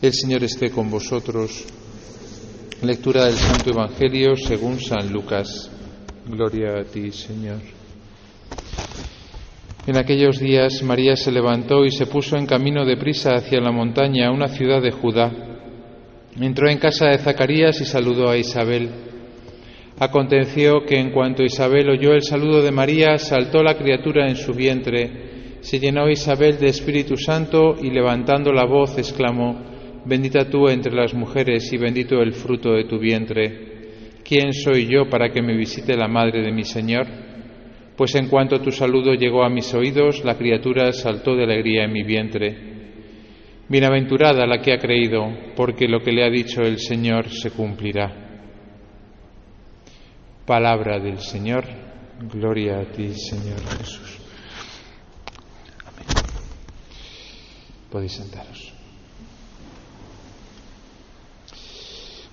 El Señor esté con vosotros. Lectura del Santo Evangelio según San Lucas. Gloria a ti, Señor. En aquellos días María se levantó y se puso en camino de prisa hacia la montaña, una ciudad de Judá. Entró en casa de Zacarías y saludó a Isabel. Aconteció que en cuanto Isabel oyó el saludo de María, saltó la criatura en su vientre. Se llenó Isabel de Espíritu Santo y levantando la voz exclamó, Bendita tú entre las mujeres y bendito el fruto de tu vientre. ¿Quién soy yo para que me visite la madre de mi Señor? Pues en cuanto tu saludo llegó a mis oídos, la criatura saltó de alegría en mi vientre. Bienaventurada la que ha creído, porque lo que le ha dicho el Señor se cumplirá. Palabra del Señor. Gloria a ti, Señor Jesús. Amén. Podéis sentaros.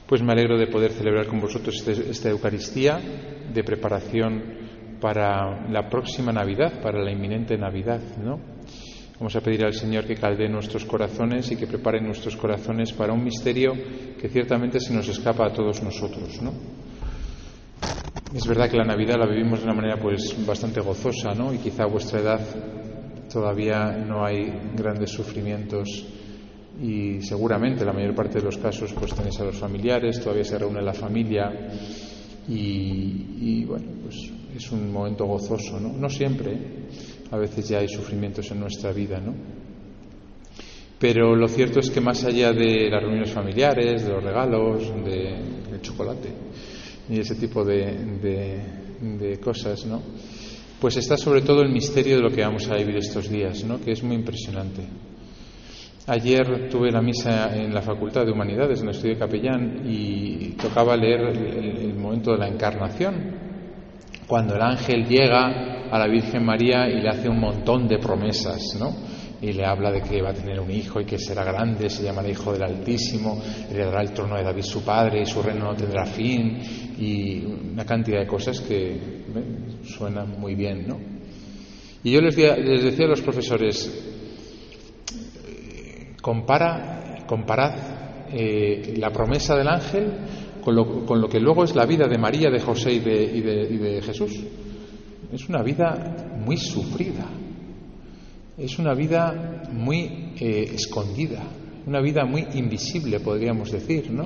Pues me alegro de poder celebrar con vosotros este, esta Eucaristía de preparación para la próxima Navidad, para la inminente Navidad, ¿no? Vamos a pedir al Señor que calde nuestros corazones y que prepare nuestros corazones para un misterio que ciertamente se nos escapa a todos nosotros, ¿no? Es verdad que la Navidad la vivimos de una manera pues bastante gozosa, ¿no? Y quizá a vuestra edad todavía no hay grandes sufrimientos y seguramente la mayor parte de los casos pues tenéis a los familiares, todavía se reúne la familia y, bueno, pues es un momento gozoso, ¿no? No siempre, a veces ya hay sufrimientos en nuestra vida, ¿no? Pero lo cierto es que más allá de las reuniones familiares, de los regalos, de, del chocolate y ese tipo de, de cosas, ¿no? Pues está sobre todo el misterio de lo que vamos a vivir estos días, ¿no? Que es muy impresionante. Ayer tuve la misa en la Facultad de Humanidades, en el estudio capellán, y tocaba leer el, momento de la encarnación, cuando el ángel llega a la Virgen María y le hace un montón de promesas, ¿no? Y le habla de que va a tener un hijo y que será grande, se llamará Hijo del Altísimo, heredará el trono de David su padre y su reino no tendrá fin, y una cantidad de cosas que suenan muy bien, ¿no? Y yo les decía a los profesores, Compara, comparad eh, la promesa del ángel con lo, con lo, que luego es la vida de María, de José y de, y de, y de Jesús. Es una vida muy sufrida, es una vida muy eh, escondida, una vida muy invisible, podríamos decir, ¿no?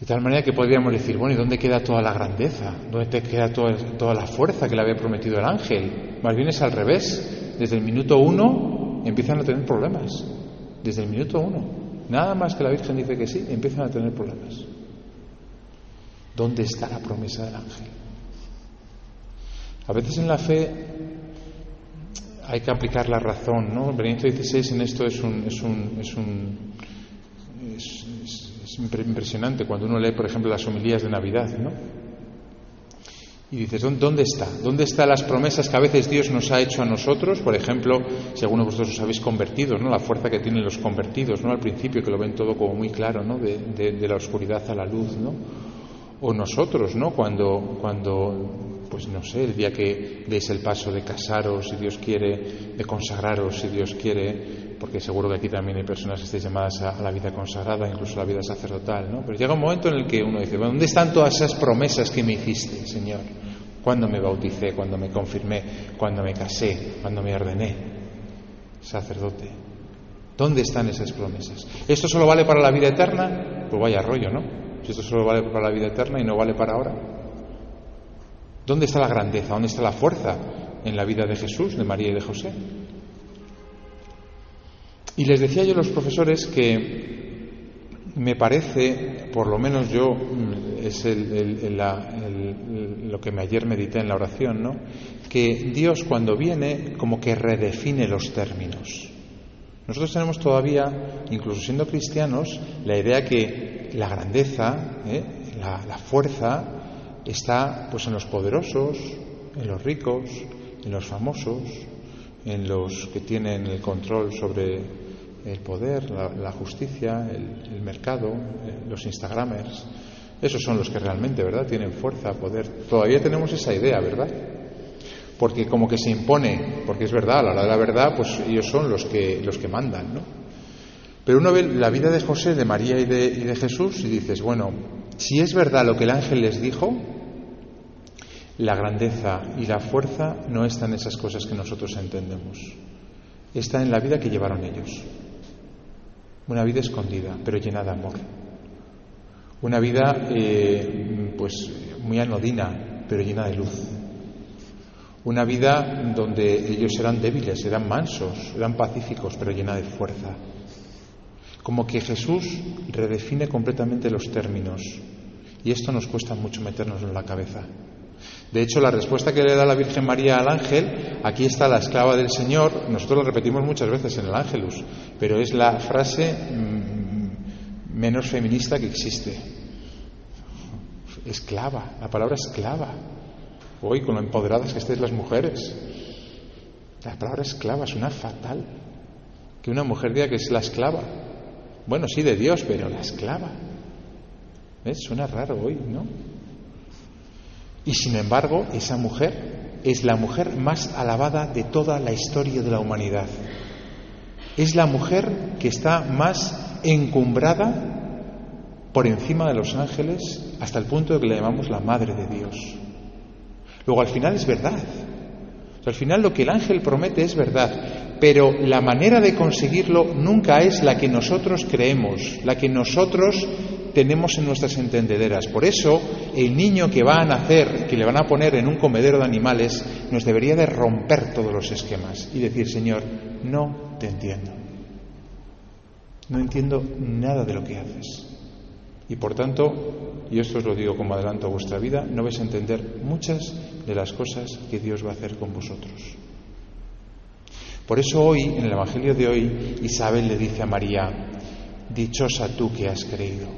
De tal manera que podríamos decir, bueno, ¿y dónde queda toda la grandeza? ¿Dónde queda toda, toda la fuerza que le había prometido el ángel? Más bien es al revés. Desde el minuto uno empiezan a tener problemas. Desde el minuto uno. Nada más que la Virgen dice que sí, empiezan a tener problemas. ¿Dónde está la promesa del ángel? A veces en la fe hay que aplicar la razón, ¿no? Benedicto XVI en esto es un, es un, es un es, es impresionante cuando uno lee, por ejemplo, las homilías de Navidad, ¿no? Y dices, ¿dónde está? ¿Dónde están las promesas que a veces Dios nos ha hecho a nosotros? Por ejemplo, si alguno de vosotros os habéis convertido, ¿no? La fuerza que tienen los convertidos, ¿no? Al principio, que lo ven todo como muy claro, ¿no? De, de, la oscuridad a la luz, ¿no? O nosotros, ¿no? Cuando, cuando, pues no sé, el día que deis el paso de casaros, si Dios quiere, de consagraros, si Dios quiere, porque seguro que aquí también hay personas que estáis llamadas a, a la vida consagrada, incluso a la vida sacerdotal, ¿no? Pero llega un momento en el que uno dice, ¿dónde están todas esas promesas que me hiciste, Señor? Cuando me bauticé, cuando me confirmé, cuando me casé, cuando me ordené sacerdote. ¿Dónde están esas promesas? ¿Esto solo vale para la vida eterna? Pues vaya rollo, ¿no? Si esto solo vale para la vida eterna y no vale para ahora. ¿Dónde está la grandeza? ¿Dónde está la fuerza en la vida de Jesús, de María y de José? Y les decía yo a los profesores que me parece, por lo menos yo, es el, el, la, el, lo que ayer medité en la oración, ¿no? que Dios cuando viene como que redefine los términos. Nosotros tenemos todavía, incluso siendo cristianos, la idea que la grandeza, ¿eh? la, fuerza, está pues en los poderosos, en los ricos, en los famosos, en los que tienen el control sobre el poder, la, justicia, el, el mercado, eh, los Instagramers. Esos son los que realmente, ¿verdad?, tienen fuerza, poder. Todavía tenemos esa idea, ¿verdad? Porque como que se impone, porque es verdad, a la hora de la verdad, pues ellos son los que, los que mandan, ¿no? Pero uno ve la vida de José, de María y de, y de Jesús y dices, bueno, si es verdad lo que el ángel les dijo, la grandeza y la fuerza no están en esas cosas que nosotros entendemos. Está en la vida que llevaron ellos. Una vida escondida, pero llena de amor. Una vida, eh, pues, muy anodina, pero llena de luz. Una vida donde ellos eran débiles, eran mansos, eran pacíficos, pero llena de fuerza. Como que Jesús redefine completamente los términos. Y esto nos cuesta mucho meternos en la cabeza. De hecho, la respuesta que le da la Virgen María al ángel, aquí está la esclava del Señor, nosotros la repetimos muchas veces en el Ángelus, pero es la frase mm, menos feminista que existe. Esclava, la palabra esclava. Hoy, con lo empoderadas que estéis las mujeres, la palabra esclava suena fatal. Que una mujer diga que es la esclava. Bueno, sí, de Dios, pero la esclava. ¿Ves? Suena raro hoy, ¿no? Y sin embargo, esa mujer es la mujer más alabada de toda la historia de la humanidad. Es la mujer que está más encumbrada por encima de los ángeles hasta el punto de que le llamamos la Madre de Dios. Luego al final es verdad. al final lo que el ángel promete es verdad, pero la manera de conseguirlo nunca es la que nosotros creemos, la que nosotros tenemos en nuestras entendederas. Por eso, el niño que va a nacer, que le van a poner en un comedero de animales, nos debería de romper todos los esquemas y decir, Señor, no te entiendo. No entiendo nada de lo que haces. Y por tanto, y esto os lo digo como adelanto a vuestra vida, no vais a entender muchas de las cosas que Dios va a hacer con vosotros. Por eso hoy, en el Evangelio de hoy, Isabel le dice a María, dichosa tú que has creído,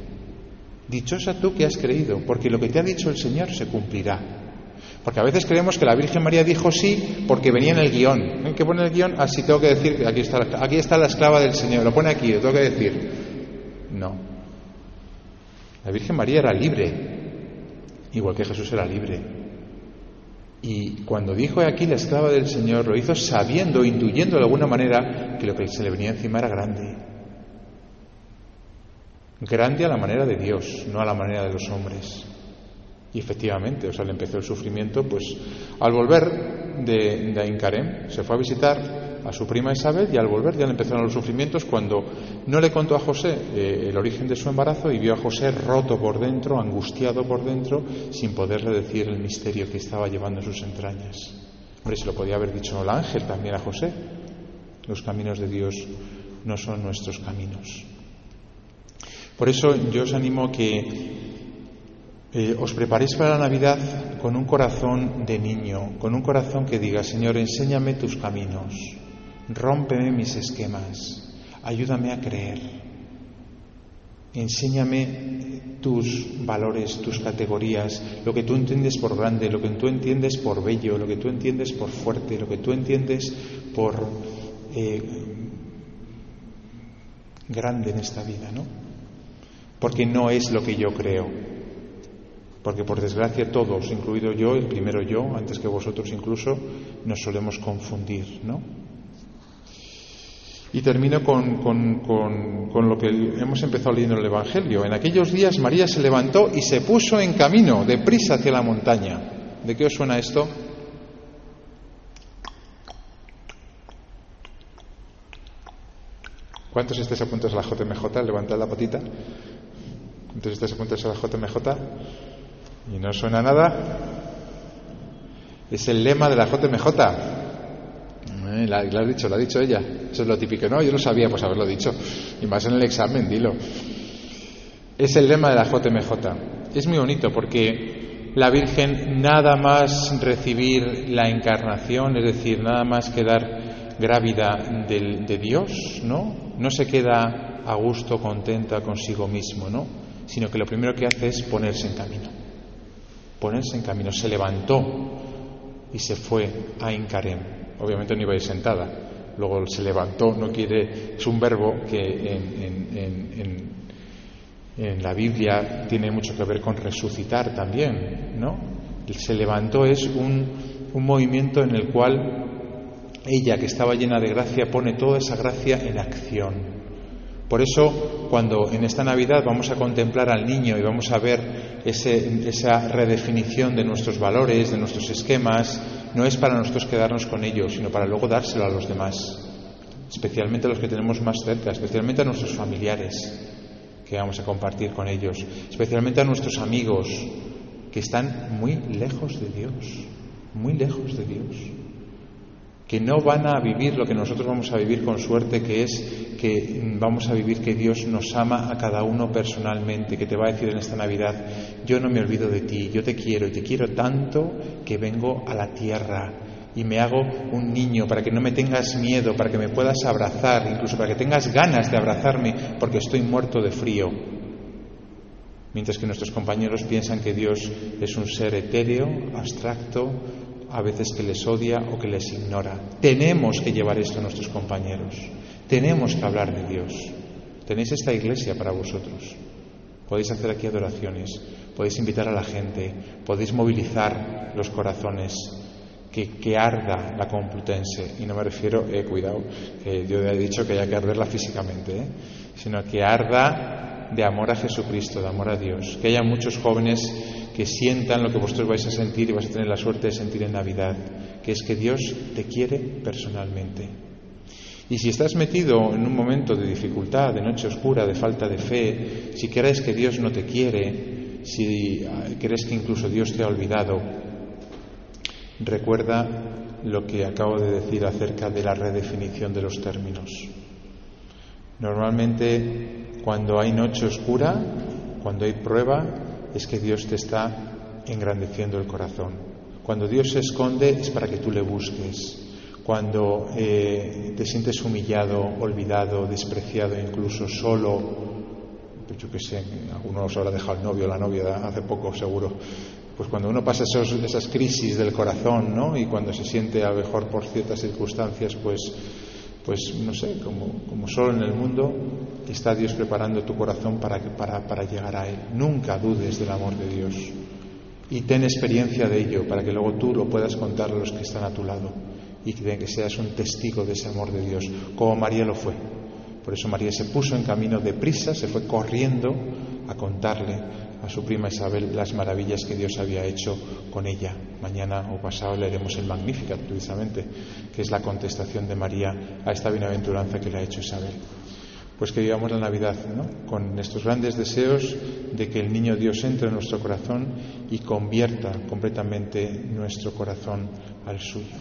dichosa tú que has creído, porque lo que te ha dicho el Señor se cumplirá. Porque a veces creemos que la Virgen María dijo sí porque venía en el guion. ¿En qué pone el guion? Así ah, tengo que decir aquí está, aquí está la esclava del Señor. Lo pone aquí, lo tengo que decir. No. La Virgen María era libre, igual que Jesús era libre. Y cuando dijo aquí la esclava del Señor, lo hizo sabiendo, intuyendo de alguna manera que lo que se le venía encima era grande. Grande a la manera de Dios, no a la manera de los hombres. Y efectivamente, o sea, le empezó el sufrimiento, pues al volver de, de Aincarem, se fue a visitar a su prima Isabel y al volver ya le empezaron los sufrimientos cuando no le contó a José eh, el origen de su embarazo y vio a José roto por dentro, angustiado por dentro, sin poderle decir el misterio que estaba llevando en sus entrañas. Hombre, se lo podía haber dicho el ángel también a José. Los caminos de Dios no son nuestros caminos. Por eso yo os animo que eh, os preparéis para la Navidad con un corazón de niño, con un corazón que diga, Señor, enséñame tus caminos, rómpeme mis esquemas, ayúdame a creer, enséñame tus valores, tus categorías, lo que tú entiendes por grande, lo que tú entiendes por bello, lo que tú entiendes por fuerte, lo que tú entiendes por eh, grande en esta vida, ¿no? Porque no es lo que yo creo, porque por desgracia todos, incluido yo, el primero yo, antes que vosotros incluso, nos solemos confundir, ¿no? Y termino con, con, lo que hemos empezado leyendo en el Evangelio. En aquellos días María se levantó y se puso en camino, deprisa hacia la montaña. ¿De qué os suena esto? ¿Cuántos estáis apuntados a la JMJ? Levantad la patita. ¿Cuántos estáis apuntados a la JMJ? ¿Y no suena nada? Es el lema de la JMJ. Eh, la, ha dicho, lo ha dicho ella. Eso es lo típico. No, yo no sabía, pues haberlo dicho. Y más en el examen, dilo. Es el lema de la JMJ. Es muy bonito porque la Virgen nada más recibir la encarnación, es decir, nada más quedar grávida de Dios, ¿no? No se queda a gusto, contenta consigo mismo, ¿no? Sino que lo primero que hace es ponerse en camino. Ponerse en camino. Se levantó y se fue a Incarem obviamente no iba a ir sentada. Luego se levantó, no quiere, es un verbo que en, la Biblia tiene mucho que ver con resucitar también, ¿no? Se levantó es un, un movimiento en el cual ella, que estaba llena de gracia, pone toda esa gracia en acción. Por eso, cuando en esta Navidad vamos a contemplar al niño y vamos a ver esa redefinición de nuestros valores, de nuestros esquemas, no es para nosotros quedarnos con ellos, sino para luego dárselo a los demás, especialmente a los que tenemos más cerca, especialmente a nuestros familiares que vamos a compartir con ellos, especialmente a nuestros amigos que están muy lejos de Dios, muy lejos de Dios que no van a vivir lo que nosotros vamos a vivir con suerte, que es que vamos a vivir que Dios nos ama a cada uno personalmente, que te va a decir en esta Navidad, yo no me olvido de ti, yo te quiero y te quiero tanto que vengo a la tierra y me hago un niño para que no me tengas miedo, para que me puedas abrazar, incluso para que tengas ganas de abrazarme porque estoy muerto de frío. Mientras que nuestros compañeros piensan que Dios es un ser etéreo, abstracto, a veces que les odia o que les ignora. Tenemos que llevar esto a nuestros compañeros. Tenemos que hablar de Dios. Tenéis esta iglesia para vosotros. Podéis hacer aquí adoraciones, podéis invitar a la gente, podéis movilizar los corazones, que, arda la Complutense. Y no me refiero, eh, cuidado, que yo he dicho que haya que arderla físicamente, eh, sino que arda de amor a Jesucristo, de amor a Dios. Que haya muchos jóvenes que sientan lo que vosotros vais a sentir y vais a tener la suerte de sentir en Navidad, que es que Dios te quiere personalmente. Y si estás metido en un momento de dificultad, de noche oscura, de falta de fe, si crees que Dios no te quiere, si ah, crees que incluso Dios te ha olvidado, recuerda lo que acabo de decir acerca de la redefinición de los términos. Normalmente, cuando hay noche oscura, cuando hay prueba, es que Dios te está engrandeciendo el corazón. Cuando Dios se esconde es para que tú le busques. Cuando eh, te sientes humillado, olvidado, despreciado, incluso solo, pues yo que sé, alguno os habrá dejado el novio o la novia hace poco seguro, pues cuando uno pasa esas crisis del corazón, ¿no? Y cuando se siente a lo mejor por ciertas circunstancias, pues pues no sé, como, como solo en el mundo está Dios preparando tu corazón para, llegar a Él. Nunca dudes del amor de Dios y ten experiencia de ello para que luego tú lo puedas contar a los que están a tu lado y que seas un testigo de ese amor de Dios, como María lo fue. Por eso María se puso en camino de prisa, se fue corriendo a contarle a su prima Isabel las maravillas que Dios había hecho con ella. Mañana o pasado leeremos el Magnificat, precisamente, que es la contestación de María a esta bienaventuranza que le ha hecho Isabel. Pues que vivamos la Navidad ¿no? con estos grandes deseos de que el niño Dios entre en nuestro corazón y convierta completamente nuestro corazón al suyo.